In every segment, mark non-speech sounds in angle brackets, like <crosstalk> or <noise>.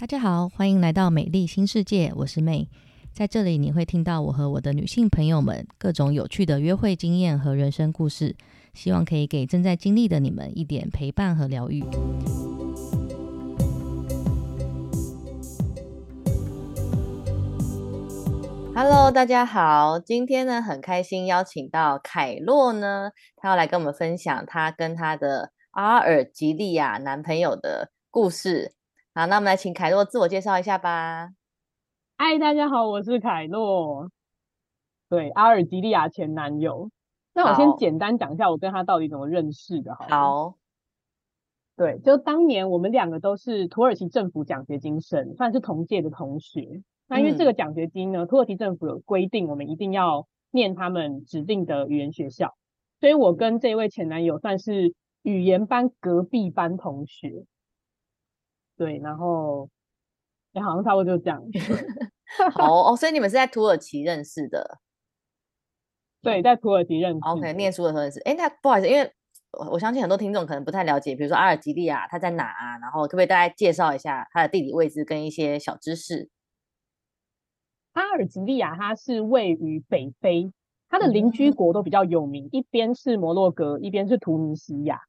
大家好，欢迎来到美丽新世界，我是妹。在这里你会听到我和我的女性朋友们各种有趣的约会经验和人生故事，希望可以给正在经历的你们一点陪伴和疗愈。Hello，大家好，今天呢很开心邀请到凯洛呢，他要来跟我们分享他跟他的阿尔及利亚男朋友的故事。好，那我们来请凯洛自我介绍一下吧。嗨，大家好，我是凯洛。对，阿尔及利亚前男友。那我先简单讲一下我跟他到底怎么认识的。好。对，就当年我们两个都是土耳其政府奖学金生，算是同届的同学。那因为这个奖学金呢，土耳其政府有规定，我们一定要念他们指定的语言学校，所以我跟这位前男友算是语言班隔壁班同学。对，然后，哎，好像差不多就这样。<laughs> 哦哦，所以你们是在土耳其认识的？对，在土耳其认识。OK，念书的时候认识。哎，那不好意思，因为我我相信很多听众可能不太了解，比如说阿尔及利亚它在哪啊？然后可不可以大概介绍一下它的地理位置跟一些小知识？阿尔及利亚它是位于北非，它的邻居国都比较有名，一边是摩洛哥，一边是突尼西亚。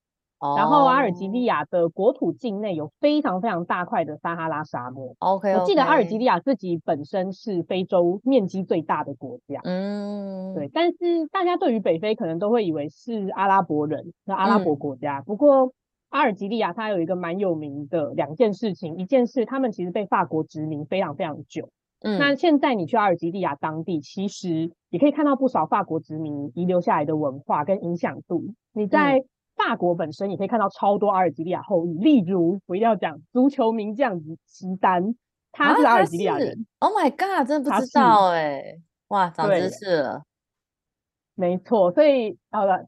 然后阿尔及利亚的国土境内有非常非常大块的撒哈拉沙漠。OK，我记得阿尔及利亚自己本身是非洲面积最大的国家。嗯，对。但是大家对于北非可能都会以为是阿拉伯人，是阿拉伯国家。不过阿尔及利亚它有一个蛮有名的两件事情，一件事他们其实被法国殖民非常非常久。嗯，那现在你去阿尔及利亚当地，其实也可以看到不少法国殖民遗留下来的文化跟影响度。你在法国本身也可以看到超多阿尔及利亚后裔，例如我一定要讲足球名将齐丹，他是阿尔及利亚人。Oh my god，真的不知道哎，哇，长知识了。没错，所以好了，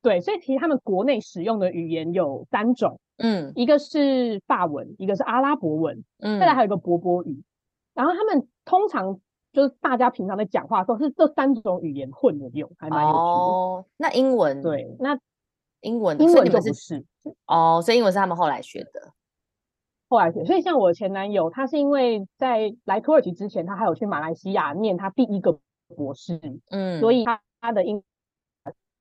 对，所以其实他们国内使用的语言有三种，嗯，一个是法文，一个是阿拉伯文，嗯，再来还有一个波波语。然后他们通常就是大家平常在讲话都是这三种语言混着用，还蛮有趣的。哦，那英文对，那。英文，英文就不是哦，所以英文是他们后来学的，后来学。所以像我前男友，他是因为在来土耳其之前，他还有去马来西亚念他第一个博士，嗯，所以他他的英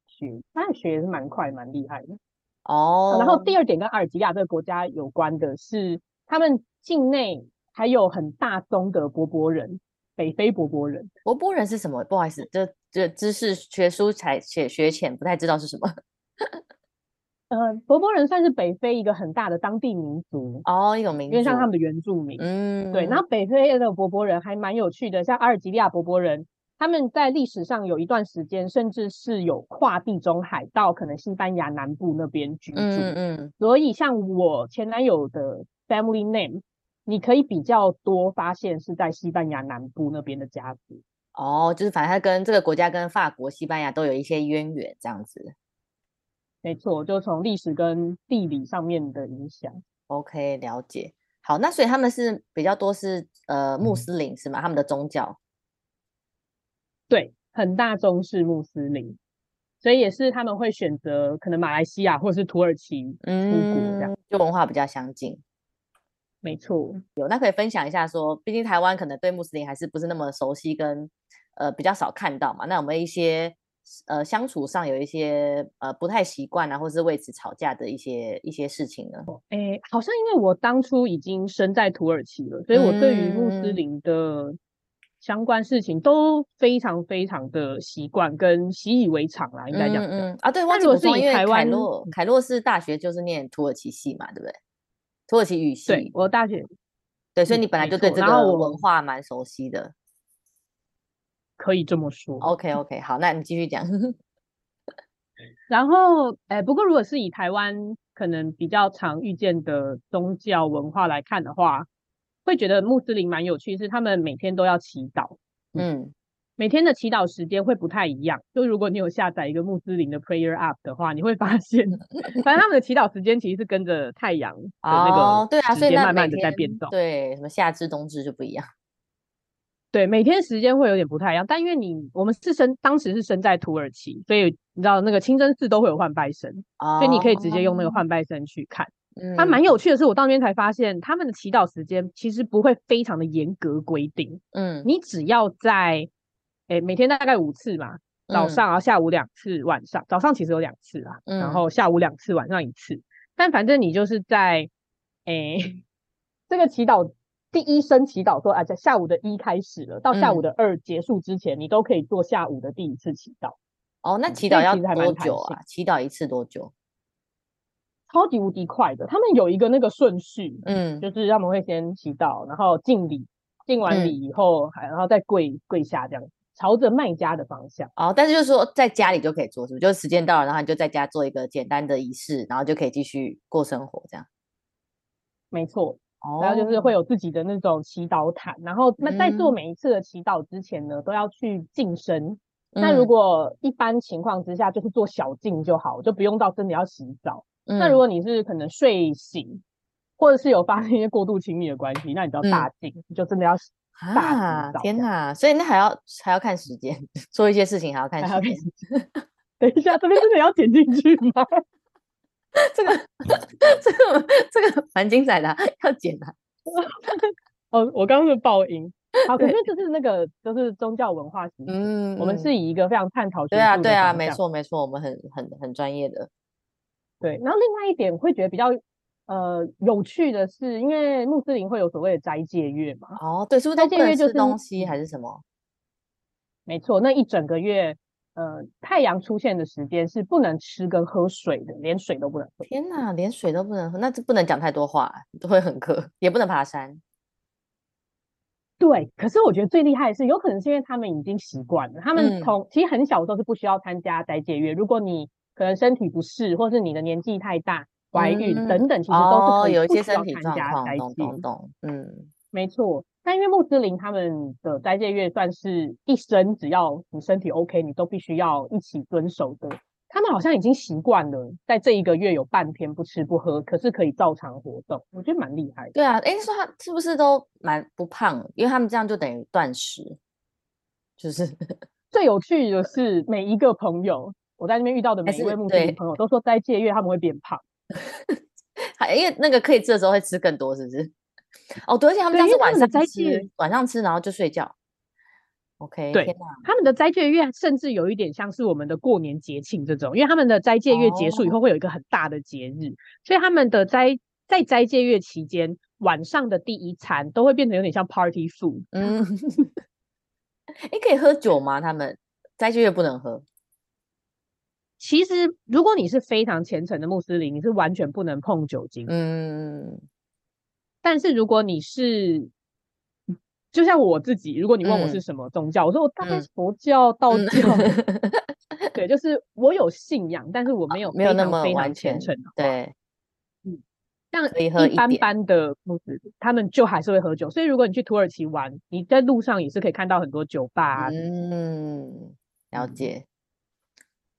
学，他学也是蛮快蛮厉害的哦。然后第二点跟阿尔及利亚这个国家有关的是，他们境内还有很大宗的柏柏人，北非柏柏人。柏柏人是什么？不好意思，这这知识学书才学学浅，不太知道是什么。呃，柏柏人算是北非一个很大的当地民族哦，一种民族，因为像他们的原住民，嗯，对。然后北非的柏柏人还蛮有趣的，像阿尔及利亚柏柏人，他们在历史上有一段时间，甚至是有跨地中海到可能西班牙南部那边居住。嗯嗯。所以像我前男友的 family name，你可以比较多发现是在西班牙南部那边的家族。哦，就是反正他跟这个国家跟法国、西班牙都有一些渊源，这样子。没错，就从历史跟地理上面的影响。OK，了解。好，那所以他们是比较多是呃穆斯林是吗？他们的宗教？对，很大宗是穆斯林，所以也是他们会选择可能马来西亚或是土耳其出国这样，就文化比较相近。没错，有那可以分享一下，说毕竟台湾可能对穆斯林还是不是那么熟悉，跟呃比较少看到嘛。那有没有一些？呃，相处上有一些呃不太习惯啊，或是为此吵架的一些一些事情呢？哎，好像因为我当初已经身在土耳其了，所以我对于穆斯林的相关事情都非常非常的习惯跟习以为常啦，应该讲。嗯啊，对，忘记我是，因为凯洛凯洛是大学就是念土耳其系嘛，对不对？土耳其语系。对，我大学。对，所以你本来就对这个文化蛮熟悉的。可以这么说。OK OK，好，那你继续讲。<laughs> 然后，哎，不过如果是以台湾可能比较常遇见的宗教文化来看的话，会觉得穆斯林蛮有趣，是他们每天都要祈祷。嗯，每天的祈祷时间会不太一样。就如果你有下载一个穆斯林的 Prayer App 的话，你会发现，<laughs> 反正他们的祈祷时间其实是跟着太阳的那个时间慢慢的在变动。对，什么夏至冬至就不一样。对，每天时间会有点不太一样，但因为你我们是生当时是生在土耳其，所以你知道那个清真寺都会有换拜神，所以你可以直接用那个换拜神去看。嗯它蛮有趣的是，我到那边才发现，他们的祈祷时间其实不会非常的严格规定。嗯，你只要在，哎，每天大概五次嘛，早上然后下午两次，晚上早上其实有两次啊，然后下午两次，晚上一次。但反正你就是在，哎，<laughs> 这个祈祷第一声祈祷说啊，在下午的一开始了，到下午的二结束之前，你都可以做下午的第一次祈祷。哦，那祈祷要多久啊？祈祷一次多久？超级无敌快的，他们有一个那个顺序，嗯，就是他们会先祈祷，然后敬礼，敬完礼以后，还然后再跪跪下，这样朝着卖家的方向。哦，但是就是说在家里就可以做，是不是？就是时间到了，然后你就在家做一个简单的仪式，然后就可以继续过生活，这样。没错，然后就是会有自己的那种祈祷毯，然后那在做每一次的祈祷之前呢，都要去净身。那如果一般情况之下，就是做小净就好，就不用到真的要洗澡。那如果你是可能睡醒，或者是有发生一些过度亲密的关系，那你就要大净，就真的要大澡天哪！所以那还要还要看时间，<laughs> 做一些事情还要看时间。<laughs> 等一下，这边真的要剪进去吗？<laughs> 这个 <laughs> 这个这个蛮精彩的，要剪的。<laughs> 哦，我刚刚是爆音。好，可是就是那个就是宗教文化型，嗯，我们是以一个非常探讨。对啊，对啊，没错没错，我们很很很专业的。对，然后另外一点会觉得比较呃有趣的是，因为穆斯林会有所谓的斋戒月嘛。哦，对，是不是斋戒月就是东西还是什么？没错，那一整个月，呃，太阳出现的时间是不能吃跟喝水的，连水都不能喝。天哪，连水都不能喝，那这不能讲太多话，都会很渴，也不能爬山。对，可是我觉得最厉害的是，有可能是因为他们已经习惯了，他们从其实很小的时候是不需要参加斋戒月，如果你。可能身体不适，或是你的年纪太大、怀孕等等，其实都是有一些身体状况。懂懂懂，嗯，没错。但因为穆斯林他们的斋戒月算是一生，只要你身体 OK，你都必须要一起遵守的。他们好像已经习惯了，在这一个月有半天不吃不喝，可是可以照常活动，我觉得蛮厉害的。对啊，哎，说他是不是都蛮不胖？因为他们这样就等于断食，就是 <laughs> 最有趣的是每一个朋友。我在那边遇到的每一位穆斯林朋友都说，在戒月他们会变胖，<laughs> 因为那个可以吃的时候会吃更多，是不是？哦，对，而且他们这样是晚上吃，晚上吃然后就睡觉。OK，对，他们的斋戒月甚至有一点像是我们的过年节庆这种，因为他们的斋戒月结束以后会有一个很大的节日，所以他们的斋在斋戒月期间晚上的第一餐都会变成有点像 party food。嗯，<laughs> 哎，可以喝酒吗？他们斋戒月不能喝。其实，如果你是非常虔诚的穆斯林，你是完全不能碰酒精。嗯，但是如果你是，就像我自己，如果你问我是什么宗教，我说我大概是佛教、道教。<laughs> 对，就是我有信仰，但是我没有没有那么非常虔诚。对，嗯，像一般般的他们就还是会喝酒。所以如果你去土耳其玩，你在路上也是可以看到很多酒吧。嗯，了解。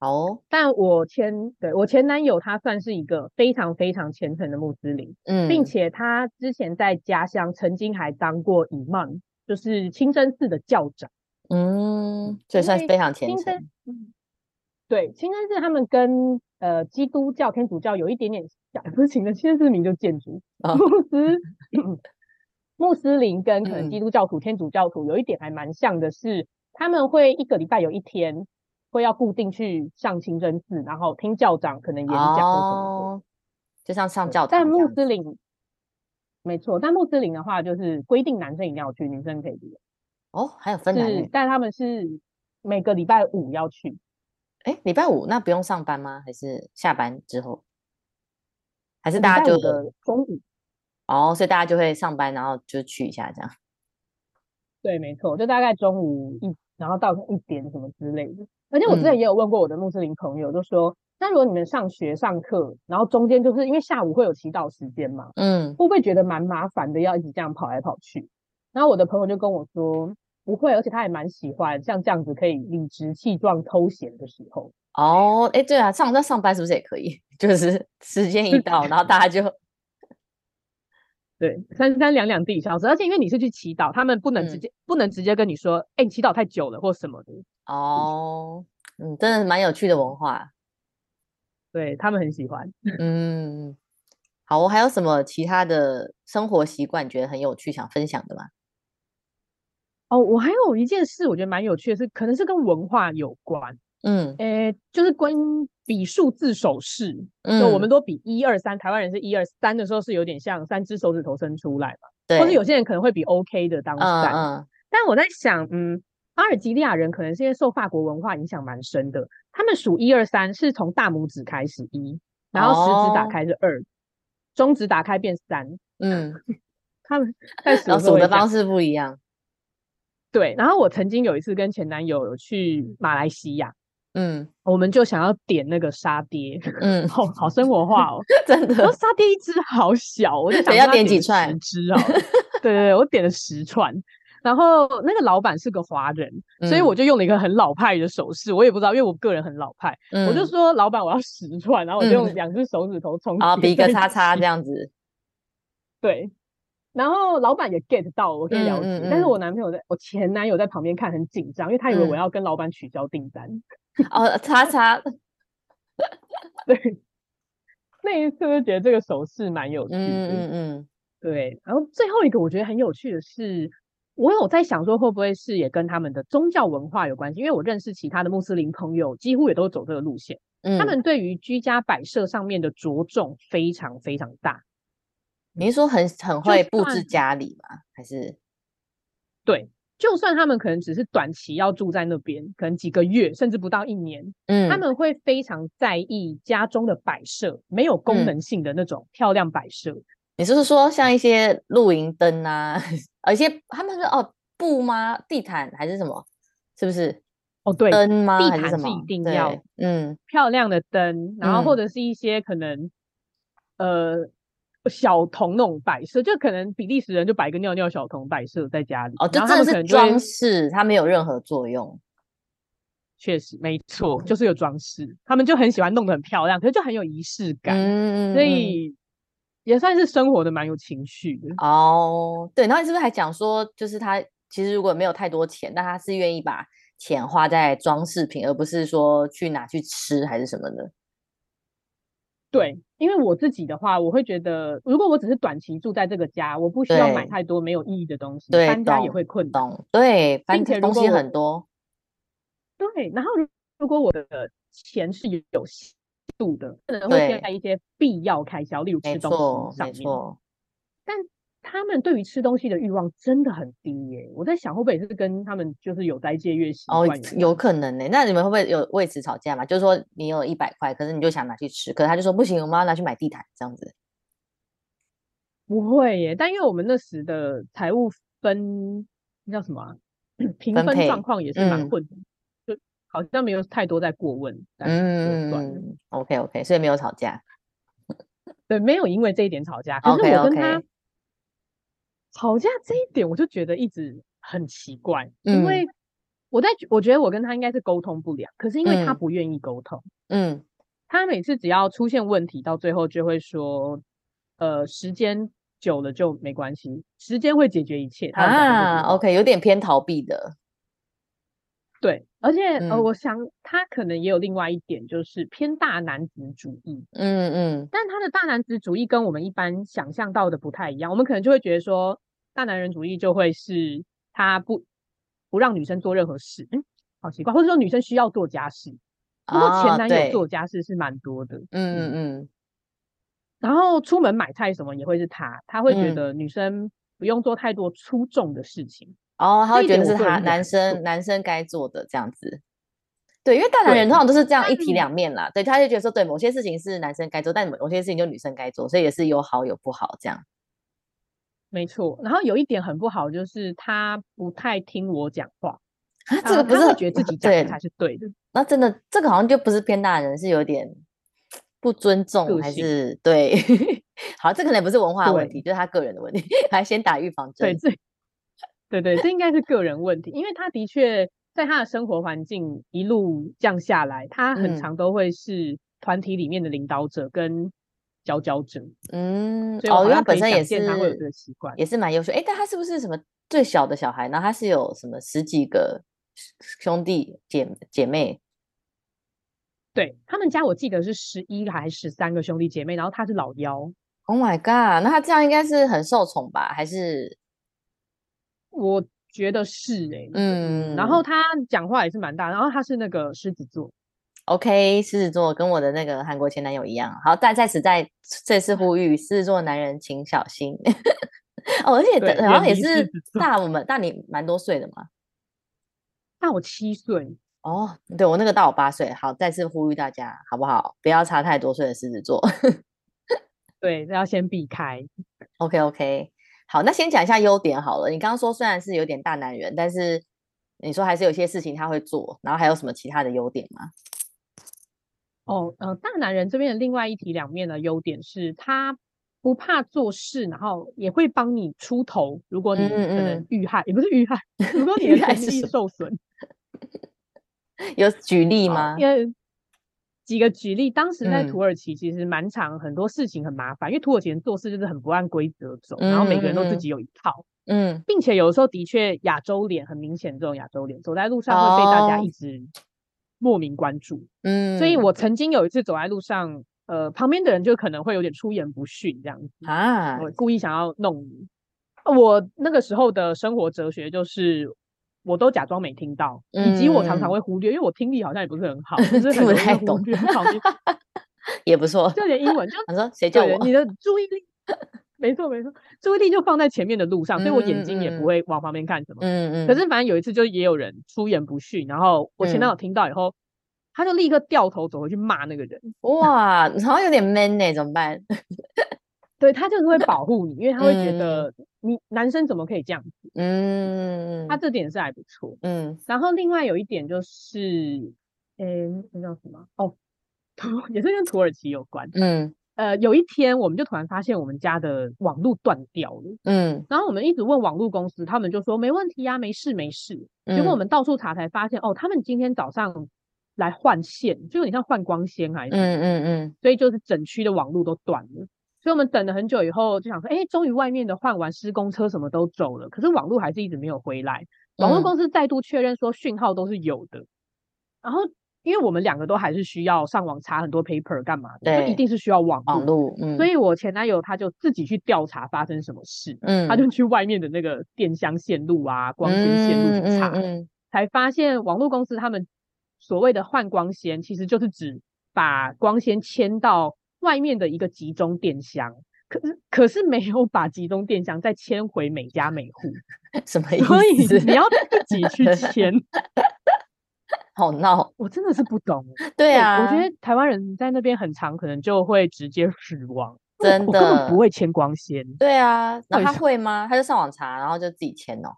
好，但我前对我前男友他算是一个非常非常虔诚的穆斯林，嗯，并且他之前在家乡曾经还当过伊曼，就是清真寺的教长，嗯，所以算是非常虔诚。对，清真寺他们跟呃基督教、天主教有一点点像，不是清真，清真寺名就建筑，<laughs> 穆斯 <clears throat> 穆斯林跟可能基督教徒、天主教徒有一点还蛮像的是，他们会一个礼拜有一天。会要固定去上清真寺，然后听教长可能演讲什么的，就像上教堂。但穆斯林没错，但穆斯林的话就是规定男生一定要去，女生可以不用。哦，还有分男女，但他们是每个礼拜五要去。哎，礼拜五那不用上班吗？还是下班之后？还是大家就中午？哦，所以大家就会上班，然后就去一下这样。对，没错，就大概中午一，然后到一点什么之类的。而且我之前也有问过我的穆斯林朋友，就说，那如果你们上学上课，然后中间就是因为下午会有祈祷时间嘛，嗯，会不会觉得蛮麻烦的，要一直这样跑来跑去？然后我的朋友就跟我说，不会，而且他也蛮喜欢像这样子可以理直气壮偷闲的时候。哦，哎，对啊，上那上班是不是也可以？<laughs> 就是时间一到，然后大家就对三三两两地消失。而且因为你是去祈祷，他们不能直接不能直接跟你说，哎，你祈祷太久了或什么的。哦，嗯，真的蛮有趣的文化，对他们很喜欢。嗯，好，我还有什么其他的生活习惯觉得很有趣想分享的吗？哦，我还有一件事，我觉得蛮有趣的，是可能是跟文化有关。嗯，诶，就是关比数字手势，就我们都比一二三，台湾人是一二三的时候是有点像三只手指头伸出来嘛，对，或者有些人可能会比 OK 的当三。嗯，但我在想，嗯，阿尔及利亚人可能是因为受法国文化影响蛮深的，他们数一二三是从大拇指开始一，然后食指打开是二，中指打开变三。嗯，他们在数 <laughs> 的方式不一样。对，然后我曾经有一次跟前男友去马来西亚。嗯，我们就想要点那个沙爹，<laughs> 嗯，好好生活化哦，真的。沙爹一只好小，我就想要点几串，十只哦。对对对，我点了十串。然后那个老板是个华人，所以我就用了一个很老派的手势，我也不知道，因为我个人很老派，我就说老板我要十串，然后我就用两只手指头冲啊，比个叉叉这样子。对，然后老板也 get 到我可以了解，但是我男朋友在我前男友在旁边看很紧张，因为他以为我要跟老板取消订单。哦，叉叉，<laughs> 对，那一次就觉得这个手势蛮有趣的，嗯嗯嗯，对。然后最后一个我觉得很有趣的是，我有在想说会不会是也跟他们的宗教文化有关系？因为我认识其他的穆斯林朋友，几乎也都走这个路线，他们对于居家摆设上面的着重非常非常大。你是说很很会布置家里吗？还是对？就算他们可能只是短期要住在那边，可能几个月甚至不到一年，嗯，他们会非常在意家中的摆设，没有功能性的那种漂亮摆设。你是说像一些露营灯啊，<laughs> 而且他们说哦布吗？地毯还是什么？是不是？哦对，灯吗？地毯是一定要，嗯，漂亮的灯，然后或者是一些可能，呃。小童那种摆设，就可能比利时人就摆一个尿尿小童摆设在家里哦，这真的是装饰，它没有任何作用。确实没错，就是个装饰。他们就很喜欢弄得很漂亮，可是就很有仪式感，嗯所以也算是生活的蛮有情绪的哦。对，然后你是不是还讲说，就是他其实如果没有太多钱，但他是愿意把钱花在装饰品，而不是说去拿去吃还是什么的。对，因为我自己的话，我会觉得，如果我只是短期住在这个家，我不需要买太多没有意义的东西，搬家也会困难。对，并且东西很多。对，然后如果我的钱是有限度的，可能会在一些必要开销，例如吃东西上面。但他们对于吃东西的欲望真的很低耶！我在想，会不会也是跟他们就是有斋戒月习惯？哦，有可能呢。那你们会不会有为此吵架嘛？就是说你有一百块，可是你就想拿去吃，可是他就说不行，我们要拿去买地毯这样子。不会耶，但因为我们那时的财务分那叫什么 <clears throat> 平分状况也是蛮混的，就好像没有太多在过问。嗯，OK OK，所以没有吵架。对，没有因为这一点吵架。可是我跟他。吵架这一点，我就觉得一直很奇怪，因为我在我觉得我跟他应该是沟通不了，可是因为他不愿意沟通，嗯，他每次只要出现问题，到最后就会说，呃，时间久了就没关系，时间会解决一切。啊，OK，有点偏逃避的。对，而且呃，我想他可能也有另外一点，就是偏大男子主义。嗯嗯，但他的大男子主义跟我们一般想象到的不太一样。我们可能就会觉得说，大男人主义就会是他不不让女生做任何事，嗯，好奇怪，或者说女生需要做家事。不过前男友做家事是蛮多的。嗯嗯嗯。然后出门买菜什么也会是他，他会觉得女生不用做太多出众的事情。哦，他会觉得是他男生男生该做的这样子，对，因为大男人通常都是这样一体两面啦。对，他就觉得说，对，某些事情是男生该做，但某些事情就女生该做，所以也是有好有不好这样。没错，然后有一点很不好，就是他不太听我讲话啊，这个不是觉得自己讲的才是对的。那真的这个好像就不是偏大人，是有点不尊重还是对？<laughs> 好，这可能不是文化问题，就是他个人的问题，<laughs> 还先打预防针。对，对对，这应该是个人问题，因为他的确在他的生活环境一路降下来，他很常都会是团体里面的领导者跟佼佼者。嗯，哦，他本身也是他会有这个习惯，也是蛮优秀。哎，但他是不是什么最小的小孩？然后他是有什么十几个兄弟姐姐妹？对他们家，我记得是十一还是十三个兄弟姐妹，然后他是老幺。Oh my god！那他这样应该是很受宠吧？还是？我觉得是哎，嗯。然后他讲话也是蛮大，然后他是那个狮子座。OK，狮子座跟我的那个韩国前男友一样。好，在在此在这次呼吁狮子座男人请小心。哦，而且好像也是大我们大你蛮多岁的嘛，大我七岁。哦，对我那个大我八岁。好，再次呼吁大家好不好？不要差太多岁的狮子座。<laughs> 对，要先避开。OK OK，好，那先讲一下优点好了。你刚刚说虽然是有点大男人，但是你说还是有些事情他会做，然后还有什么其他的优点吗？哦，呃，大男人这边的另外一体两面的优点是，他不怕做事，然后也会帮你出头。如果你可能遇害，也不是遇害，<laughs> 如果你的权益受损，<laughs> 有举例吗？几个举例，当时在土耳其其实蛮长，很多事情很麻烦，因为土耳其人做事就是很不按规则走，然后每个人都自己有一套，嗯，并且有的时候的确亚洲脸很明显，这种亚洲脸走在路上会被大家一直。莫名关注，嗯，所以我曾经有一次走在路上，呃，旁边的人就可能会有点出言不逊这样子啊，我故意想要弄你。我那个时候的生活哲学就是，我都假装没听到，以及我常常会忽略，因为我听力好像也不是很好，<laughs> 就是很太懂，<laughs> 也不错，就连英文就谁叫我？你的注意力。没错没错，注意力就放在前面的路上，所以我眼睛也不会往旁边看什么。嗯嗯。可是反正有一次，就也有人出言不逊，然后我前男友听到以后，他就立刻掉头走回去骂那个人。哇，好像有点 man 呢，怎么办？<laughs> 对他就是会保护你，因为他会觉得你男生怎么可以这样子？嗯，他这点是还不错。嗯。然后另外有一点就是，诶，那叫什么？哦，<laughs> 也是跟土耳其有关。嗯。呃，有一天我们就突然发现我们家的网络断掉了，嗯，然后我们一直问网络公司，他们就说没问题呀，没事没事。结果我们到处查才发现，哦，他们今天早上来换线，就有点像换光纤还是，嗯嗯嗯，所以就是整区的网络都断了。所以我们等了很久以后，就想说，哎，终于外面的换完施工车什么都走了，可是网络还是一直没有回来。网络公司再度确认说讯号都是有的，然后。因为我们两个都还是需要上网查很多 paper 干嘛的，就一定是需要网网络。所以我前男友他就自己去调查发生什么事，嗯，他就去外面的那个电箱线路啊、光纤线路去查，才发现网络公司他们所谓的换光纤，其实就是指把光纤牵到外面的一个集中电箱，可是可是没有把集中电箱再迁回每家每户，<laughs> 什么意思？所以你要自己去迁。<laughs> 好闹，我真的是不懂。对啊，我觉得台湾人在那边很长，可能就会直接死亡。真的，根本不会签光纤。对啊，那他会吗？他就上网查，然后就自己签哦。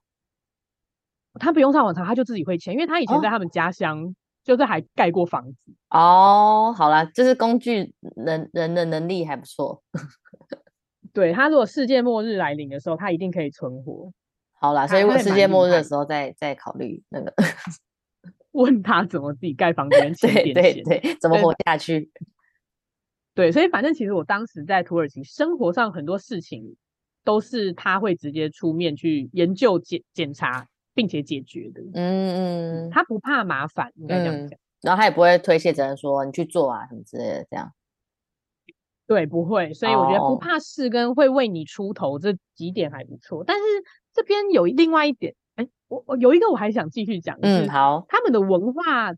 他不用上网查，他就自己会签，因为他以前在他们家乡就是还盖过房子。哦，好啦，就是工具人人的能力还不错。<laughs> 对他，如果世界末日来临的时候，他一定可以存活。好啦，所以我世界末日的时候再再考虑那个。<laughs> 问他怎么自己盖房子、<laughs> 对对对，怎么活下去？对，所以反正其实我当时在土耳其生活上很多事情都是他会直接出面去研究、检检查，并且解决的。嗯嗯，他不怕麻烦，应该这样讲。然后他也不会推卸责任，说你去做啊什么之类的，这样。对，不会。所以我觉得不怕事跟会为你出头这几点还不错。但是这边有另外一点哎。我有一个我还想继续讲，嗯，好，他们的文化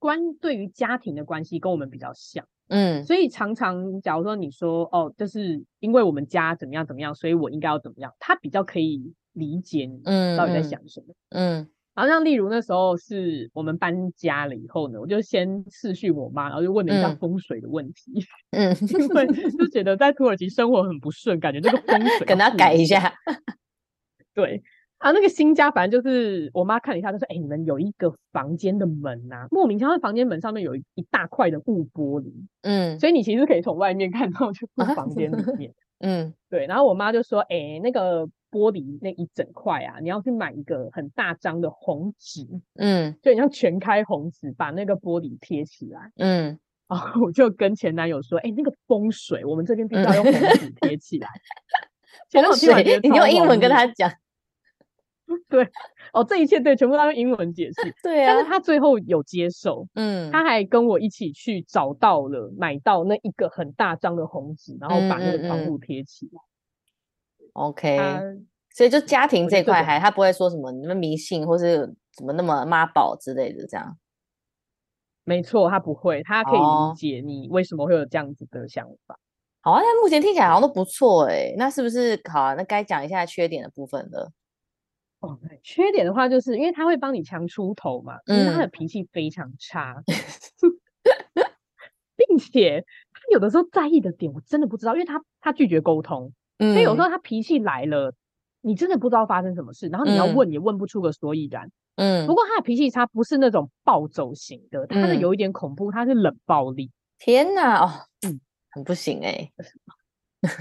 观对于家庭的关系跟我们比较像，嗯，所以常常假如说你说哦，就是因为我们家怎么样怎么样，所以我应该要怎么样，他比较可以理解你，嗯，到底在想什么，嗯，然后像例如那时候是我们搬家了以后呢，我就先视讯我妈，然后就问了一下风水的问题，嗯，<laughs> 因为就觉得在土耳其生活很不顺，感觉这个风水 <laughs> 跟他改一下，对。啊，那个新家反正就是我妈看了一下，她说：“哎，你们有一个房间的门呐，莫名其妙，房间门上面有一一大块的雾玻璃，嗯，所以你其实可以从外面看到去房间里面，<laughs> 嗯，对。然后我妈就说：，哎，那个玻璃那一整块啊，你要去买一个很大张的红纸，嗯，就你像全开红纸把那个玻璃贴起来，嗯。然后我就跟前男友说：，哎，那个风水，我们这边必须要用红纸贴起来。<laughs> 前男友你用英文跟他讲。”对，哦，这一切对，全部都用英文解释。<laughs> 对啊，但是他最后有接受，嗯，他还跟我一起去找到了买到那一个很大张的红纸，然后把那个窗户贴起来。OK，所以就家庭这块还他不会说什么你们迷信或是怎么那么妈宝之类的这样。没错，他不会，他可以理解你为什么会有这样子的想法。好啊，那目前听起来好像都不错哎。那是不是好啊？那该讲一下缺点的部分了。哦，缺点的话，就是因为他会帮你强出头嘛，因为他的脾气非常差，<laughs> 并且他有的时候在意的点我真的不知道，因为他他拒绝沟通，所以有时候他脾气来了，你真的不知道发生什么事，然后你要问也问不出个所以然。嗯，不过他的脾气差不是那种暴走型的，他是有一点恐怖，他是冷暴力。天哪，哦，嗯，很不行哎，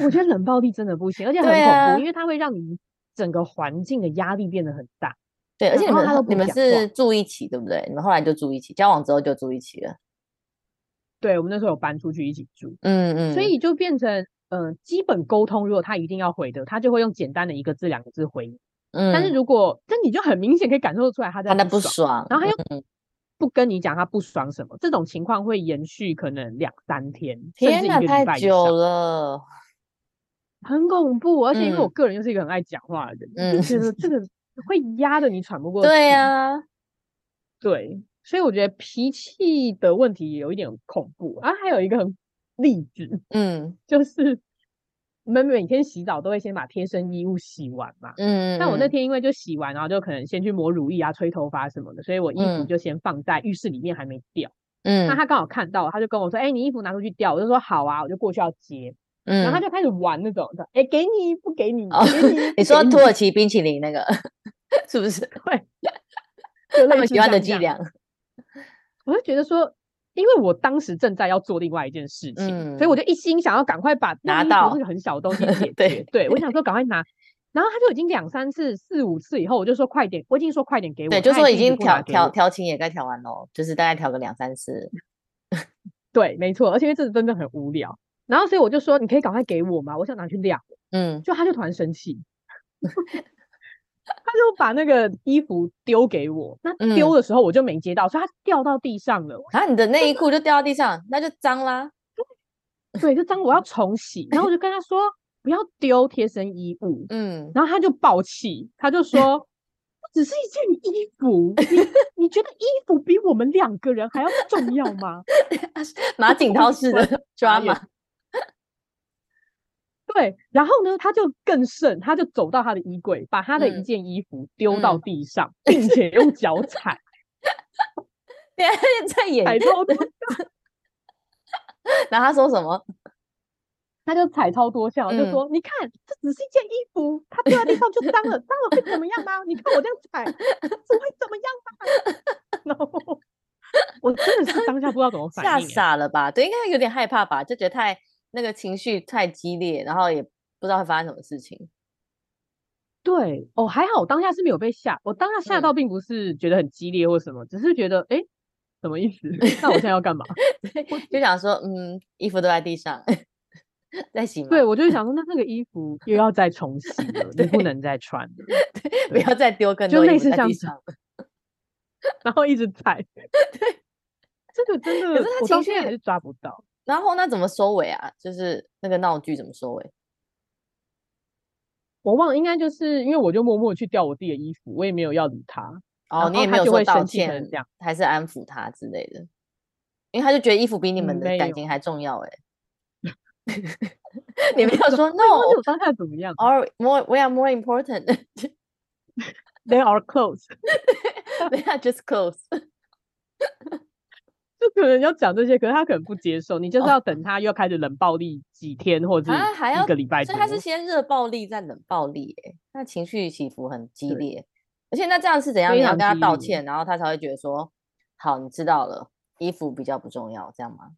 我觉得冷暴力真的不行，而且 <laughs> 很恐怖，因为他会让你。整个环境的压力变得很大，对，而且你们你们是住一起，对不对？你们后来就住一起，交往之后就住一起了。对，我们那时候有搬出去一起住，嗯嗯，所以就变成，嗯，基本沟通，如果他一定要回的，他就会用简单的一个字、两个字回你。嗯，但是如果，但你就很明显可以感受出来他在不爽，然后他又不跟你讲他不爽什么，这种情况会延续可能两三天，天哪，太久。了。很恐怖，而且因为我个人又是一个很爱讲话的人，就觉得这个 <laughs> 会压得你喘不过气。对呀，对，所以我觉得脾气的问题也有一点恐怖。然后还有一个例子，嗯，<laughs> 就是我们每天洗澡都会先把贴身衣物洗完嘛，嗯，但我那天因为就洗完，然后就可能先去抹乳液啊、吹头发什么的，所以我衣服就先放在浴室里面还没掉。嗯，那他刚好看到，他就跟我说：“哎，你衣服拿出去掉。”我就说：“好啊。”我就过去要接。嗯然后他就开始玩那种的，哎，给你不给你？你说土耳其冰淇淋那个 <laughs> 是不是？会，<laughs> 他们喜欢的伎俩。我就觉得说，因为我当时正在要做另外一件事情，所以我就一心想要赶快把拿到那个很小的东西解决。对，我想说赶快拿。<laughs> 然后他就已经两三次、四五次以后，我就说快点，我已经说快点给我。对，就说已经调调调情也该调完喽，就是大概调个两三次。<laughs> 对，没错，而且因为这真的很无聊。然后，所以我就说，你可以赶快给我吗？我想拿去晾。嗯，就他就突然生气，他就把那个衣服丢给我。那丢的时候我就没接到，所以他掉到地上了。然后你的内衣裤就掉到地上，那就脏啦。对，就脏，我要重洗。然后我就跟他说，不要丢贴身衣物。嗯，然后他就爆气，他就说，只是一件衣服，你 <laughs> 你觉得衣服比我们两个人还要重要吗？<laughs> 马景涛式的抓马。对，然后呢，他就更甚，他就走到他的衣柜，把他的一件衣服丢到地上，并且用脚踩，<laughs> 对，在演，踩超多。<laughs> 然后他说什么？他就踩超多下，就说：“你看，这只是一件衣服，它丢在地上就脏了，脏了会怎么样吗？你看我这样踩，这会怎么样吗？” <laughs> 然后我真的是当下不知道怎么反应，吓傻了吧？对，应该有点害怕吧，就觉得太。那个情绪太激烈，然后也不知道会发生什么事情。对，哦，还好，当下是没有被吓。我当下吓到，并不是觉得很激烈或什么，只是觉得，哎，什么意思？<laughs> 那我现在要干嘛？就想说，嗯，衣服都在地上，在洗。对，我就想说，那那个衣服又要再重洗了，你不能再穿了，不要再丢更多衣服在地上。<laughs> 然后一直踩。<laughs> 对，这个真的，可是他情绪还是抓不到。然后那怎么收尾啊？就是那个闹剧怎么收尾？我忘了，应该就是因为我就默默去掉我自己的衣服，我也没有要理他。哦，你也没有说道歉，这样还是安抚他之类的？因为他就觉得衣服比你们的感情还重要哎。<laughs> 你没有说 <laughs> no，当下怎么样？Or more, we are more important. <laughs> They are close. They are just close. 就可能要讲这些，可是他可能不接受，你就是要等他又开始冷暴力几天，或者还一个礼拜。所以他是先热暴力，再冷暴力，哎，那情绪起伏很激烈。而且那这样是怎样？你要跟他道歉，然后他才会觉得说，好，你知道了，衣服比较不重要，这样吗？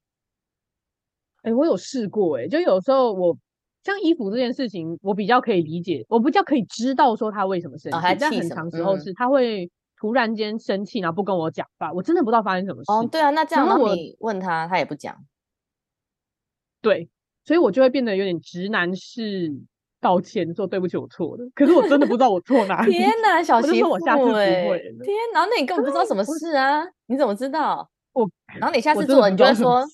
哎，我有试过，哎，就有时候我像衣服这件事情，我比较可以理解，我比较可以知道说他为什么生气，但很长时候是他会。突然间生气，然后不跟我讲话，我真的不知道发生什么事。哦，对啊，那这样你问他，他也不讲。对，所以我就会变得有点直男式道歉，说对不起，我错了。可是我真的不知道我错哪里。天 <laughs> 哪，小媳妇，我下次不会。天哪，那你根本不知道什么事啊？你怎么知道？我，然后你下次做了，你就会说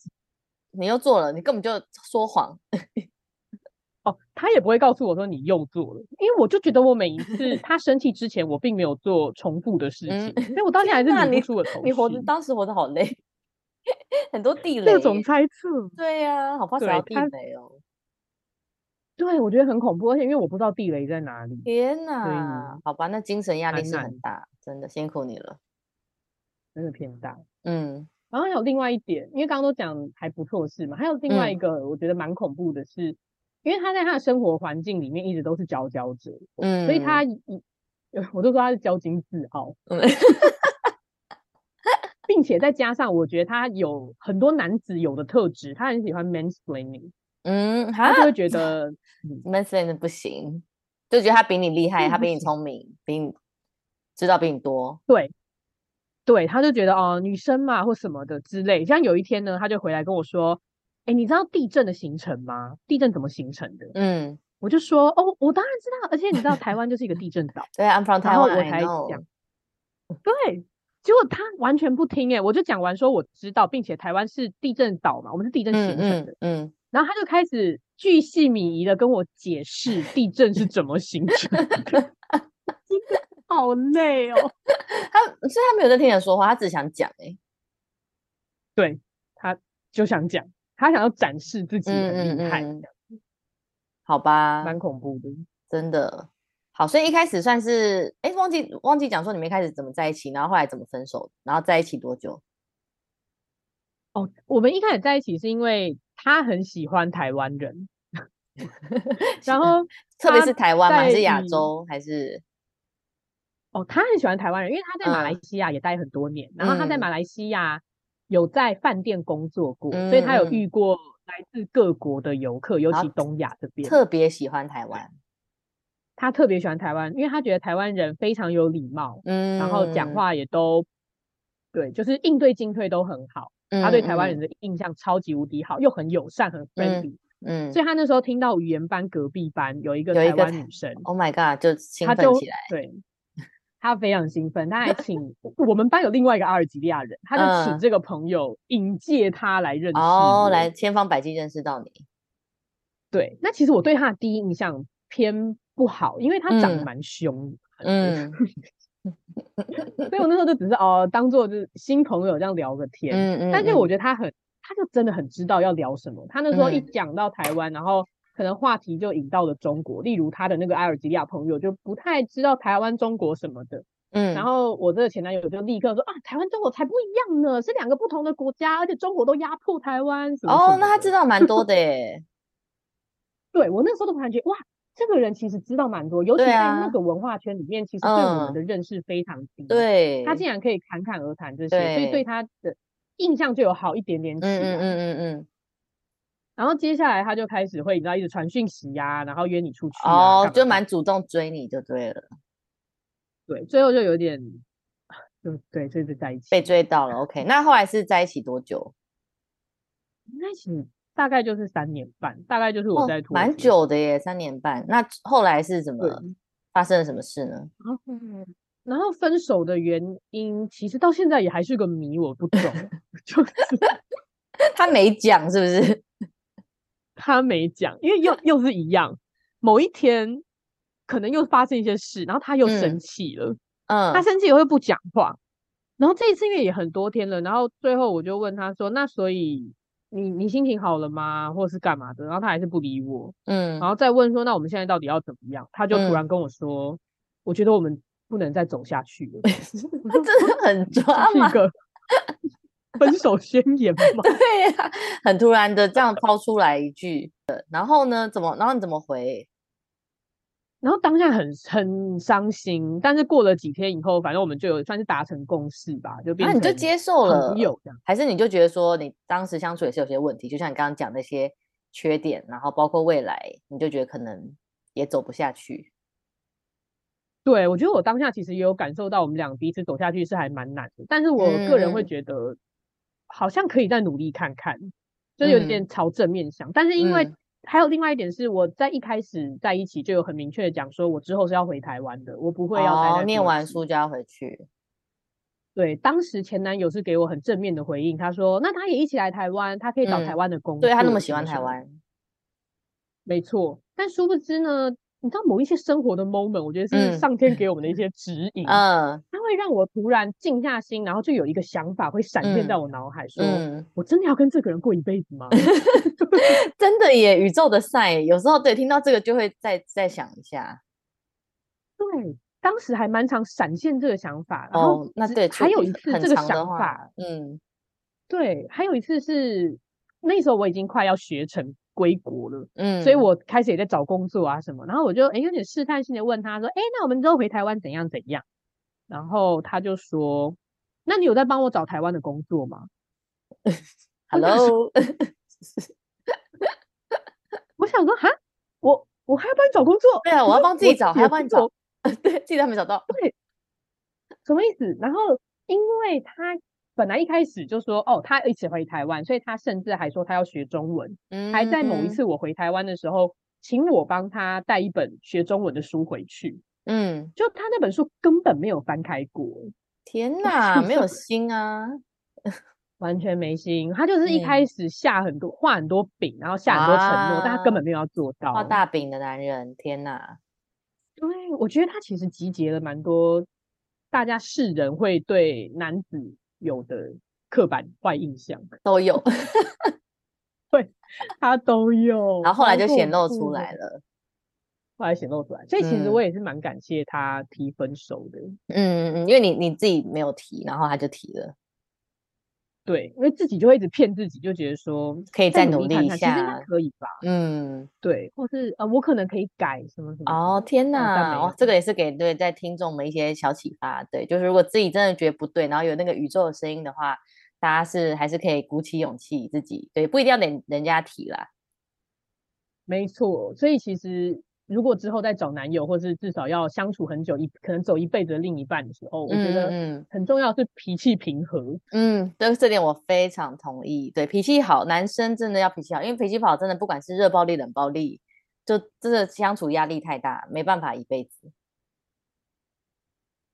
你又做了，你根本就说谎。哦，他也不会告诉我说你又做了，因为我就觉得我每一次 <laughs> 他生气之前，我并没有做重复的事情，所以 <laughs> 我当天还是理不出我头你活着当时活得好累，<laughs> 很多地雷，各种猜测。对呀，好怕踩到地雷哦。对，我觉得很恐怖，而且因为我不知道地雷在哪里。天哪，好吧，那精神压力是很大，真的辛苦你了，真的偏大。嗯，然后还有另外一点，因为刚刚都讲还不错事嘛，还有另外一个我觉得蛮恐怖的是。因为他在他的生活环境里面一直都是佼佼者，嗯，所以他一我都说他是骄矜自傲，<laughs> 并且再加上我觉得他有很多男子有的特质，他很喜欢 mansplaining，嗯，他就会觉得 mansplaining 不行，就觉得他比你厉害，他比你聪明，比你知道比你多，对，对，他就觉得哦，女生嘛或什么的之类，像有一天呢，他就回来跟我说。哎，你知道地震的形成吗？地震怎么形成的？嗯，我就说哦，我当然知道，而且你知道台湾就是一个地震岛。<laughs> 对，I'm from Taiwan。我才讲，对，结果他完全不听哎，我就讲完说我知道，并且台湾是地震岛嘛，我们是地震形成的。嗯，然后他就开始巨细靡遗的跟我解释地震是怎么形成的，<laughs> 好累哦。<laughs> 他是他没有在听人说话，他只想讲哎，对，他就想讲。他想要展示自己很厉害，好吧，蛮恐怖的，真的。好，所以一开始算是，哎，忘记忘记讲说你们一开始怎么在一起，然后后来怎么分手，然后在一起多久？哦，我们一开始在一起是因为他很喜欢台湾人，<laughs> 然后 <laughs> 特别是台湾吗？还是亚洲？还是？哦，他很喜欢台湾人，因为他在马来西亚也待很多年，然后他在马来西亚。有在饭店工作过，所以他有遇过来自各国的游客，尤其东亚这边。特别喜欢台湾，他特别喜欢台湾，因为他觉得台湾人非常有礼貌，嗯，然后讲话也都对，就是应对进退都很好。他对台湾人的印象超级无敌好，又很友善，很 friendly。嗯，所以他那时候听到语言班隔壁班有一个台湾女生，Oh my god，就兴奋起来，对。他非常兴奋，他还 <laughs> 请我们班有另外一个阿尔及利亚人，他就请这个朋友引介他来认识，哦，来千方百计认识到你。对，那其实我对他的第一印象偏不好，因为他长得蛮凶，嗯，<laughs> 所以我那时候就只是哦，当做就是新朋友这样聊个天，嗯嗯，但是我觉得他很，他就真的很知道要聊什么。他那时候一讲到台湾，然后。可能话题就引到了中国，例如他的那个埃尔及利亚朋友就不太知道台湾、中国什么的，嗯，然后我这个前男友就立刻说啊，台湾、中国才不一样呢，是两个不同的国家，而且中国都压迫台湾。哦，那他知道蛮多的耶。<laughs> <laughs> 对我那时候都感觉哇，这个人其实知道蛮多，尤其在那个文化圈里面，其实对我们的认识非常低。对，他竟然可以侃侃而谈这些，所以对他的印象就有好一点点起来。嗯嗯嗯嗯。然后接下来他就开始会，你知道，一直传讯息呀，然后约你出去哦，就蛮主动追你就对了。对，最后就有点，就对，就是在一起，被追到了。OK，那后来是在一起多久？在一起大概就是三年半，大概就是我在拖，蛮久的耶，三年半。那后来是怎么发生了什么事呢？然后分手的原因其实到现在也还是个谜，我不懂，<laughs> 就是他没讲，是不是？他没讲，因为又又是一样，某一天可能又发生一些事，然后他又生气了。嗯，他生气也会不讲话。然后这一次因为也很多天了，然后最后我就问他说：“那所以你你心情好了吗？或者是干嘛的？”然后他还是不理我。嗯，然后再问说：“那我们现在到底要怎么样？”他就突然跟我说：“我觉得我们不能再走下去了。”他真的很抓 <laughs> 马。<laughs> 分手宣言吗？<laughs> 对呀，很突然的这样抛出来一句，然后呢，怎么，然后你怎么回？然后当下很很伤心，但是过了几天以后，反正我们就有算是达成共识吧，就变成你就接受了，有还是你就觉得说你当时相处也是有些问题，就像你刚刚讲那些缺点，然后包括未来，你就觉得可能也走不下去。对，我觉得我当下其实也有感受到，我们俩彼此走下去是还蛮难的，但是我个人会觉得。好像可以再努力看看，就有点朝正面想。但是因为还有另外一点是，我在一开始在一起就有很明确的讲，说我之后是要回台湾的，我不会要待在念完书就要回去。对，当时前男友是给我很正面的回应，他说：“那他也一起来台湾，他可以找台湾的工作。”对他那么喜欢台湾，没错。但殊不知呢，你知道某一些生活的 moment，我觉得是上天 <laughs> 给我们的一些指引。嗯，它会让我突然静下心，然后就有一个想法会闪现在我脑海，说：“我真的要跟这个人过一辈子吗？” <laughs> 真的耶，宇宙的赛，有时候对听到这个就会再再想一下。对。当时还蛮常闪现这个想法，然后那对，还有一次这个想法，嗯，对，还有一次是那时候我已经快要学成归国了，嗯，所以我开始也在找工作啊什么，然后我就哎有点试探性的问他说，哎，那我们之后回台湾怎样怎样？然后他就说，那你有在帮我找台湾的工作吗？Hello，<laughs> 我想说哈，我我还要帮你找工作？对啊，我要帮自己找，还要帮你找。<laughs> 对，记得还没找到。对，什么意思？然后，因为他本来一开始就说，哦，他一起回台湾，所以他甚至还说他要学中文，还在某一次我回台湾的时候，请我帮他带一本学中文的书回去。嗯，就他那本书根本没有翻开过。天 <laughs> 哪，没有心啊，<laughs> 完全没心。他就是一开始下很多画很多饼，然后下很多承诺，但他根本没有要做到。画大饼的男人，天哪！对，我觉得他其实集结了蛮多大家世人会对男子有的刻板坏印象，都有，<laughs> 对，他都有，然后后来就显露出来了，后来显露出来，所以其实我也是蛮感谢他提分手的，嗯嗯嗯，因为你你自己没有提，然后他就提了。对，因为自己就会一直骗自己，就觉得说可以再努力一下，其实可以吧？嗯，对，或是呃，我可能可以改什么什么。哦，天哪！哦，这个也是给对在听众们一些小启发。对，就是如果自己真的觉得不对，然后有那个宇宙的声音的话，大家是还是可以鼓起勇气自己，对，不一定要等人家提啦。没错，所以其实。如果之后再找男友，或是至少要相处很久一可能走一辈子的另一半的时候，我觉得嗯很重要是脾气平和。嗯，这这点我非常同意。对，脾气好，男生真的要脾气好，因为脾气不好，真的不管是热暴力、冷暴力，就真的相处压力太大，没办法一辈子。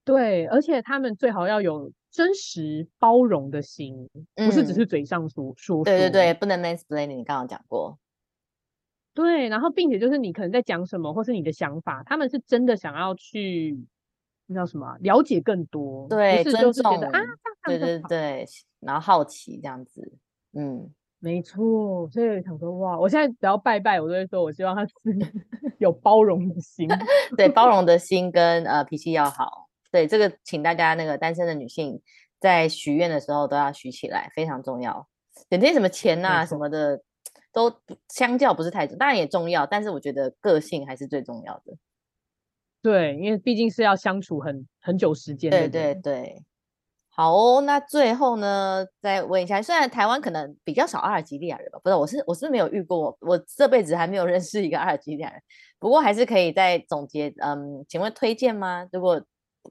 对，而且他们最好要有真实包容的心，不是只是嘴上说说。对对对，不能 mansplaining，你刚刚讲过。对，然后并且就是你可能在讲什么，或是你的想法，他们是真的想要去，那叫什么？了解更多，对，尊重啊，对对对，然后好奇这样子，嗯，没错。所以想说，哇，我现在只要拜拜，我都会说，我希望他是 <laughs> 有包容的心，<laughs> 对，包容的心跟呃脾气要好。对，这个请大家那个单身的女性在许愿的时候都要许起来，非常重要。整天什么钱呐什么的。都相较不是太重，当然也重要，但是我觉得个性还是最重要的。对，因为毕竟是要相处很很久时间。对对对，好哦。那最后呢，再问一下，虽然台湾可能比较少阿尔及利亚人吧，不是，我是我是没有遇过，我这辈子还没有认识一个阿尔及利亚人。不过还是可以再总结，嗯，请问推荐吗？如果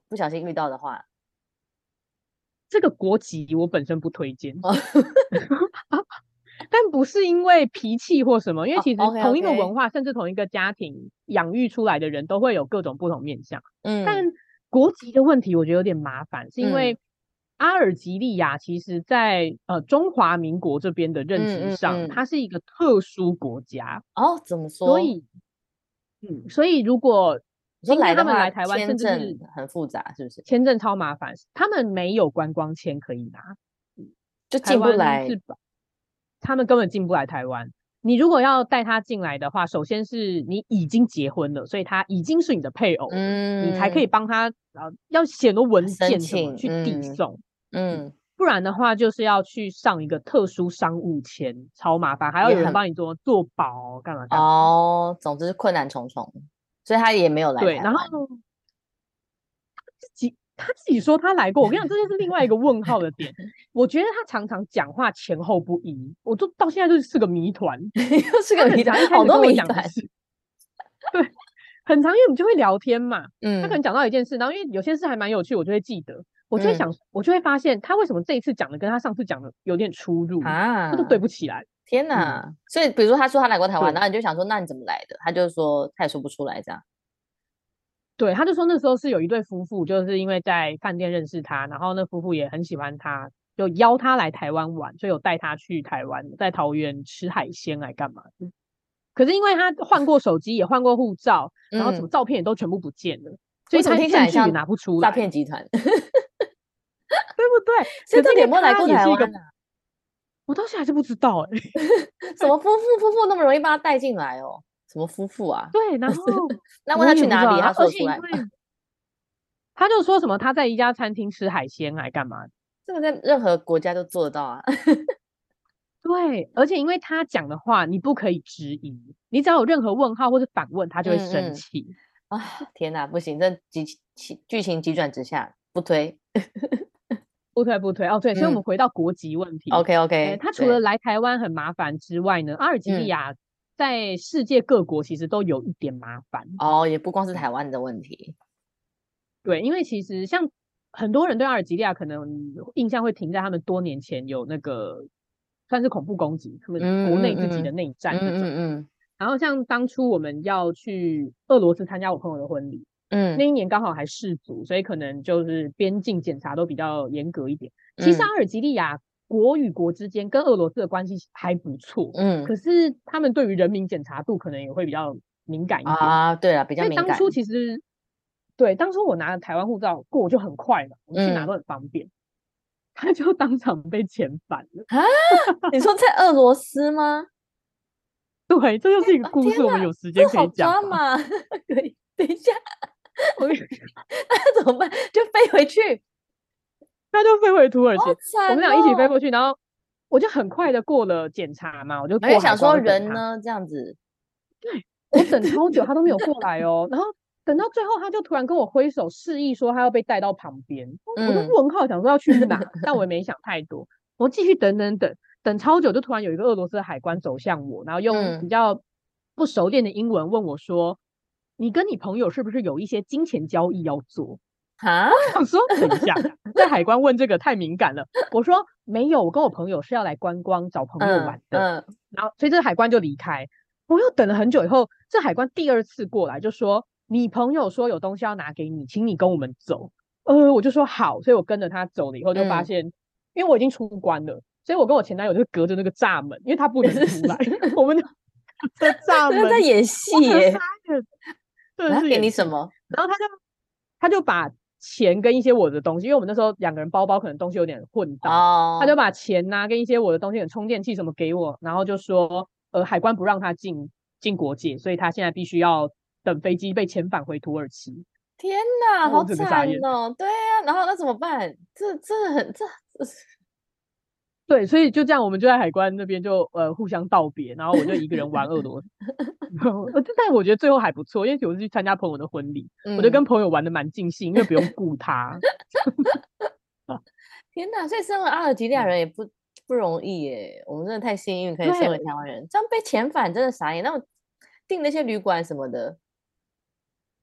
不小心遇到的话，这个国籍我本身不推荐。<laughs> 但不是因为脾气或什么，因为其实同一个文化，甚至同一个家庭养育出来的人都会有各种不同面相。嗯，但国籍的问题，我觉得有点麻烦，是因为阿尔及利亚其实，在呃中华民国这边的认知上，它是一个特殊国家。哦，怎么说？所以，嗯，所以如果今天他们来台湾，甚至是很复杂，是不是？签证超麻烦，他们没有观光签可以拿，就进不来。他们根本进不来台湾。你如果要带他进来的话，首先是你已经结婚了，所以他已经是你的配偶，嗯，你才可以帮他啊，要写个文件什么去递送，嗯，不然的话就是要去上一个特殊商务签，超麻烦，还要有人帮你做做保干嘛干嘛。哦，总之困难重重，所以他也没有来。对，然后。他自己说他来过，我跟你讲，这就是另外一个问号的点。<laughs> 我觉得他常常讲话前后不一，我都到现在就是个谜团，又是个谜团，<laughs> 好多谜团。对，很长，因为我们就会聊天嘛。嗯，他可能讲到一件事，然后因为有些事还蛮有趣，我就会记得，我就会想，我就会发现他为什么这一次讲的跟他上次讲的有点出入啊，他都对不起来。天哪！所以比如说他说他来过台湾，然后你就想说，那你怎么来的？他就说他也说不出来这样。对，他就说那时候是有一对夫妇，就是因为在饭店认识他，然后那夫妇也很喜欢他，就邀他来台湾玩，就有带他去台湾，在桃园吃海鲜来干嘛？可是因为他换过手机，也换过护照，然后什么照片也都全部不见了，所以他听起来也拿不出诈骗集团，<laughs> 对不对？所以到底有没有来过台湾我到现在还是不知道哎，<laughs> 什么夫妇夫妇那么容易把他带进来哦？什么夫妇啊？对，然后 <laughs> 那问他去哪里，他说出来，他就说什么他在一家餐厅吃海鲜，还干嘛？这个在任何国家都做得到啊。<laughs> 对，而且因为他讲的话，你不可以质疑，你只要有任何问号或者反问，他就会生气啊！天哪，不行，这急剧情急转直下，不推，<laughs> 不推，不推哦。对，所以我们回到国籍问题。OK OK，他除了来台湾很麻烦之外呢，阿尔及利亚在世界各国其实都有一点麻烦哦，也不光是台湾的问题。对，因为其实像很多人对阿尔及利亚可能印象会停在他们多年前有那个。算是恐怖攻击，他们国内自己的内战那种。然后像当初我们要去俄罗斯参加我朋友的婚礼，嗯，那一年刚好还世足，所以可能就是边境检查都比较严格一点。其实阿尔及利亚国与国之间跟俄罗斯的关系还不错，嗯，可是他们对于人民检查度可能也会比较敏感一点啊。对啊，比较敏感。当初其实对当初我拿了台湾护照过就很快嘛，我去哪都很方便。他就当场被遣返了啊！你说在俄罗斯吗？<laughs> 对，这就是一个故事。我们有时间可以讲吗？<laughs> <laughs> 可以。等一下，我那怎么办？就飞回去？那就飞回土耳其。我们俩一起飞过去，然后我就很快的过了检查嘛，我就没想说人呢这样子。对我等超久，他都没有过来哦，然后。等到最后，他就突然跟我挥手示意说他要被带到旁边，我就问号，想说要去哪，但我也没想太多，我继续等等等等超久，就突然有一个俄罗斯海关走向我，然后用比较不熟练的英文问我说：“你跟你朋友是不是有一些金钱交易要做？”啊，我 <laughs> 想说等一下，在海关问这个太敏感了。我说没有，我跟我朋友是要来观光找朋友玩的。然后所以这海关就离开，我又等了很久以后，这海关第二次过来就说。你朋友说有东西要拿给你，请你跟我们走。呃，我就说好，所以我跟着他走了以后，就发现，因为我已经出关了，所以我跟我前男友就隔着那个栅门，因为他不能出来，<laughs> 我们就 <laughs> 在栅门在演戏耶。对，他给你什么？然后他就他就把钱跟一些我的东西，因为我们那时候两个人包包可能东西有点混到，他就把钱呐跟一些我的东西，充电器什么给我，然后就说，呃，海关不让他进进国界，所以他现在必须要。等飞机被遣返回土耳其，天哪，好惨哦！对啊，然后那怎么办？这这很这，对，所以就这样，我们就在海关那边就呃互相道别，然后我就一个人玩俄罗斯。<laughs> 但我觉得最后还不错，因为我是去参加朋友的婚礼，我就跟朋友玩的蛮尽兴，因为不用顾他。<laughs> 天哪，所以身为阿尔及利亚人也不不容易耶，我们真的太幸运可以身为台湾人，这样被遣返真的傻眼。那我订那些旅馆什么的。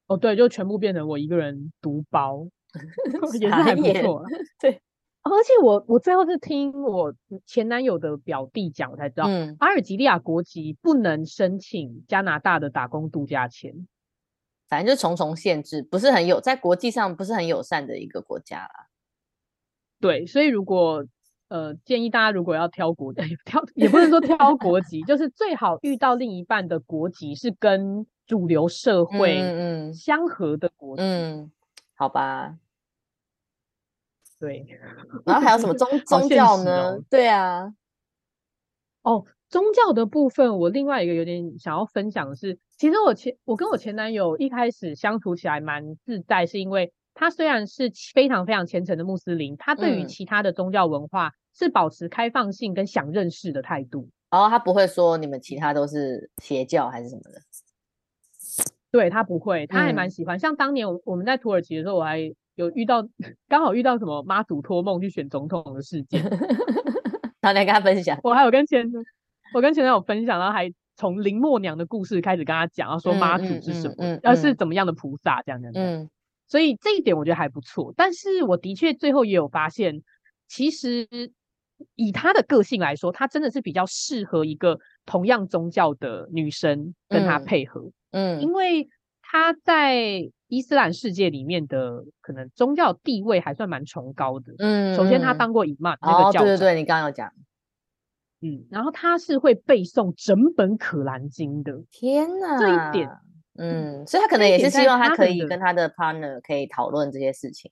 哦，对，就全部变成我一个人独包，<laughs> 也是还不错。对，而且我我最后是听我前男友的表弟讲，我才知道，阿尔及利亚国籍不能申请加拿大的打工度假签，反正就重重限制，不是很有在国际上不是很友善的一个国家啦。对，所以如果呃建议大家如果要挑国 <laughs> 挑，也不能说挑国籍，就是最好遇到另一半的国籍是跟。主流社会嗯相合的国家，嗯，好吧，对，然后还有什么 <laughs> 宗宗教呢？对啊，哦，宗教的部分，我另外一个有点想要分享的是，其实我前我跟我前男友一开始相处起来蛮自在，是因为他虽然是非常非常虔诚的穆斯林，他对于其他的宗教文化是保持开放性跟想认识的态度，然后他不会说你们其他都是邪教还是什么的。对他不会，他还蛮喜欢。像当年我我们在土耳其的时候，我还有遇到，<laughs> 刚好遇到什么妈祖托梦去选总统的事件，<laughs> 然后来跟他分享。我还有跟前我跟前男友分享，然后还从林默娘的故事开始跟他讲，然后说妈祖是什么，呃是怎么样的菩萨这样子。嗯，所以这一点我觉得还不错。但是我的确最后也有发现，其实以他的个性来说，他真的是比较适合一个同样宗教的女生跟他配合。嗯，因为他在伊斯兰世界里面的可能宗教地位还算蛮崇高的。嗯，首先他当过伊曼那个教对对对，你刚刚有讲。嗯，然后他是会背诵整本可兰经的。天哪，这一点，嗯，所以他可能也是希望他可以跟他的 partner 可以讨论这些事情。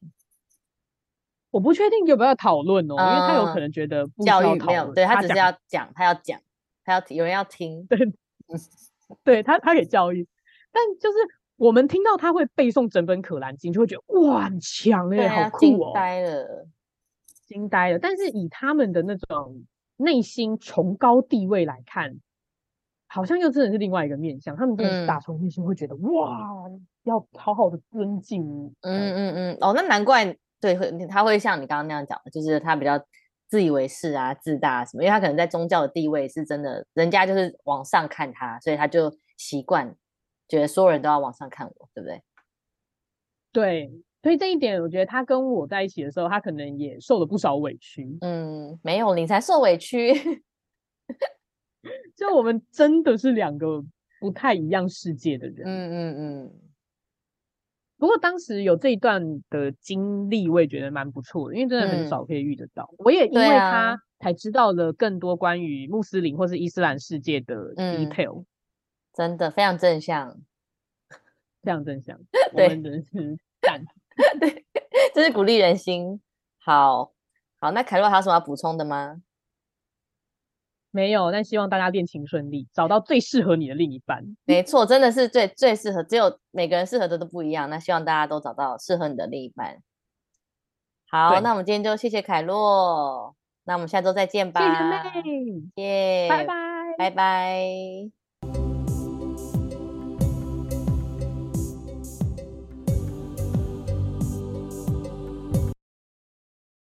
我不确定有没有讨论哦，因为他有可能觉得教育没有，对他只是要讲，他要讲，他要有人要听，对，<laughs> 对他他给教育，但就是我们听到他会背诵整本可兰经，就会觉得哇，很强哎，好酷哦，惊呆了，惊呆了。但是以他们的那种内心崇高地位来看，好像又真的是另外一个面相。他们真的是打从内心会觉得哇，要好好的尊敬。嗯嗯嗯，哦，那难怪。对，会他会像你刚刚那样讲的，就是他比较自以为是啊、自大什么，因为他可能在宗教的地位是真的，人家就是往上看他，所以他就习惯觉得所有人都要往上看我，对不对？对，所以这一点，我觉得他跟我在一起的时候，他可能也受了不少委屈。嗯，没有，你才受委屈。就我们真的是两个不太一样世界的人。嗯嗯嗯。不过当时有这一段的经历，我也觉得蛮不错的，因为真的很少可以遇得到。我也因为他才知道了更多关于穆斯林或是伊斯兰世界的 detail，真的非常正向，非常正向。<laughs> <laughs> 对，真的是赞，对，这是鼓励人心。好好，那凯洛还有什么要补充的吗？没有，但希望大家恋情顺利，找到最适合你的另一半。没错，真的是最最适合，只有每个人适合的都不一样。那希望大家都找到适合你的另一半。好，那我们今天就谢谢凯洛，那我们下周再见吧。谢谢妹，耶，拜拜，拜拜。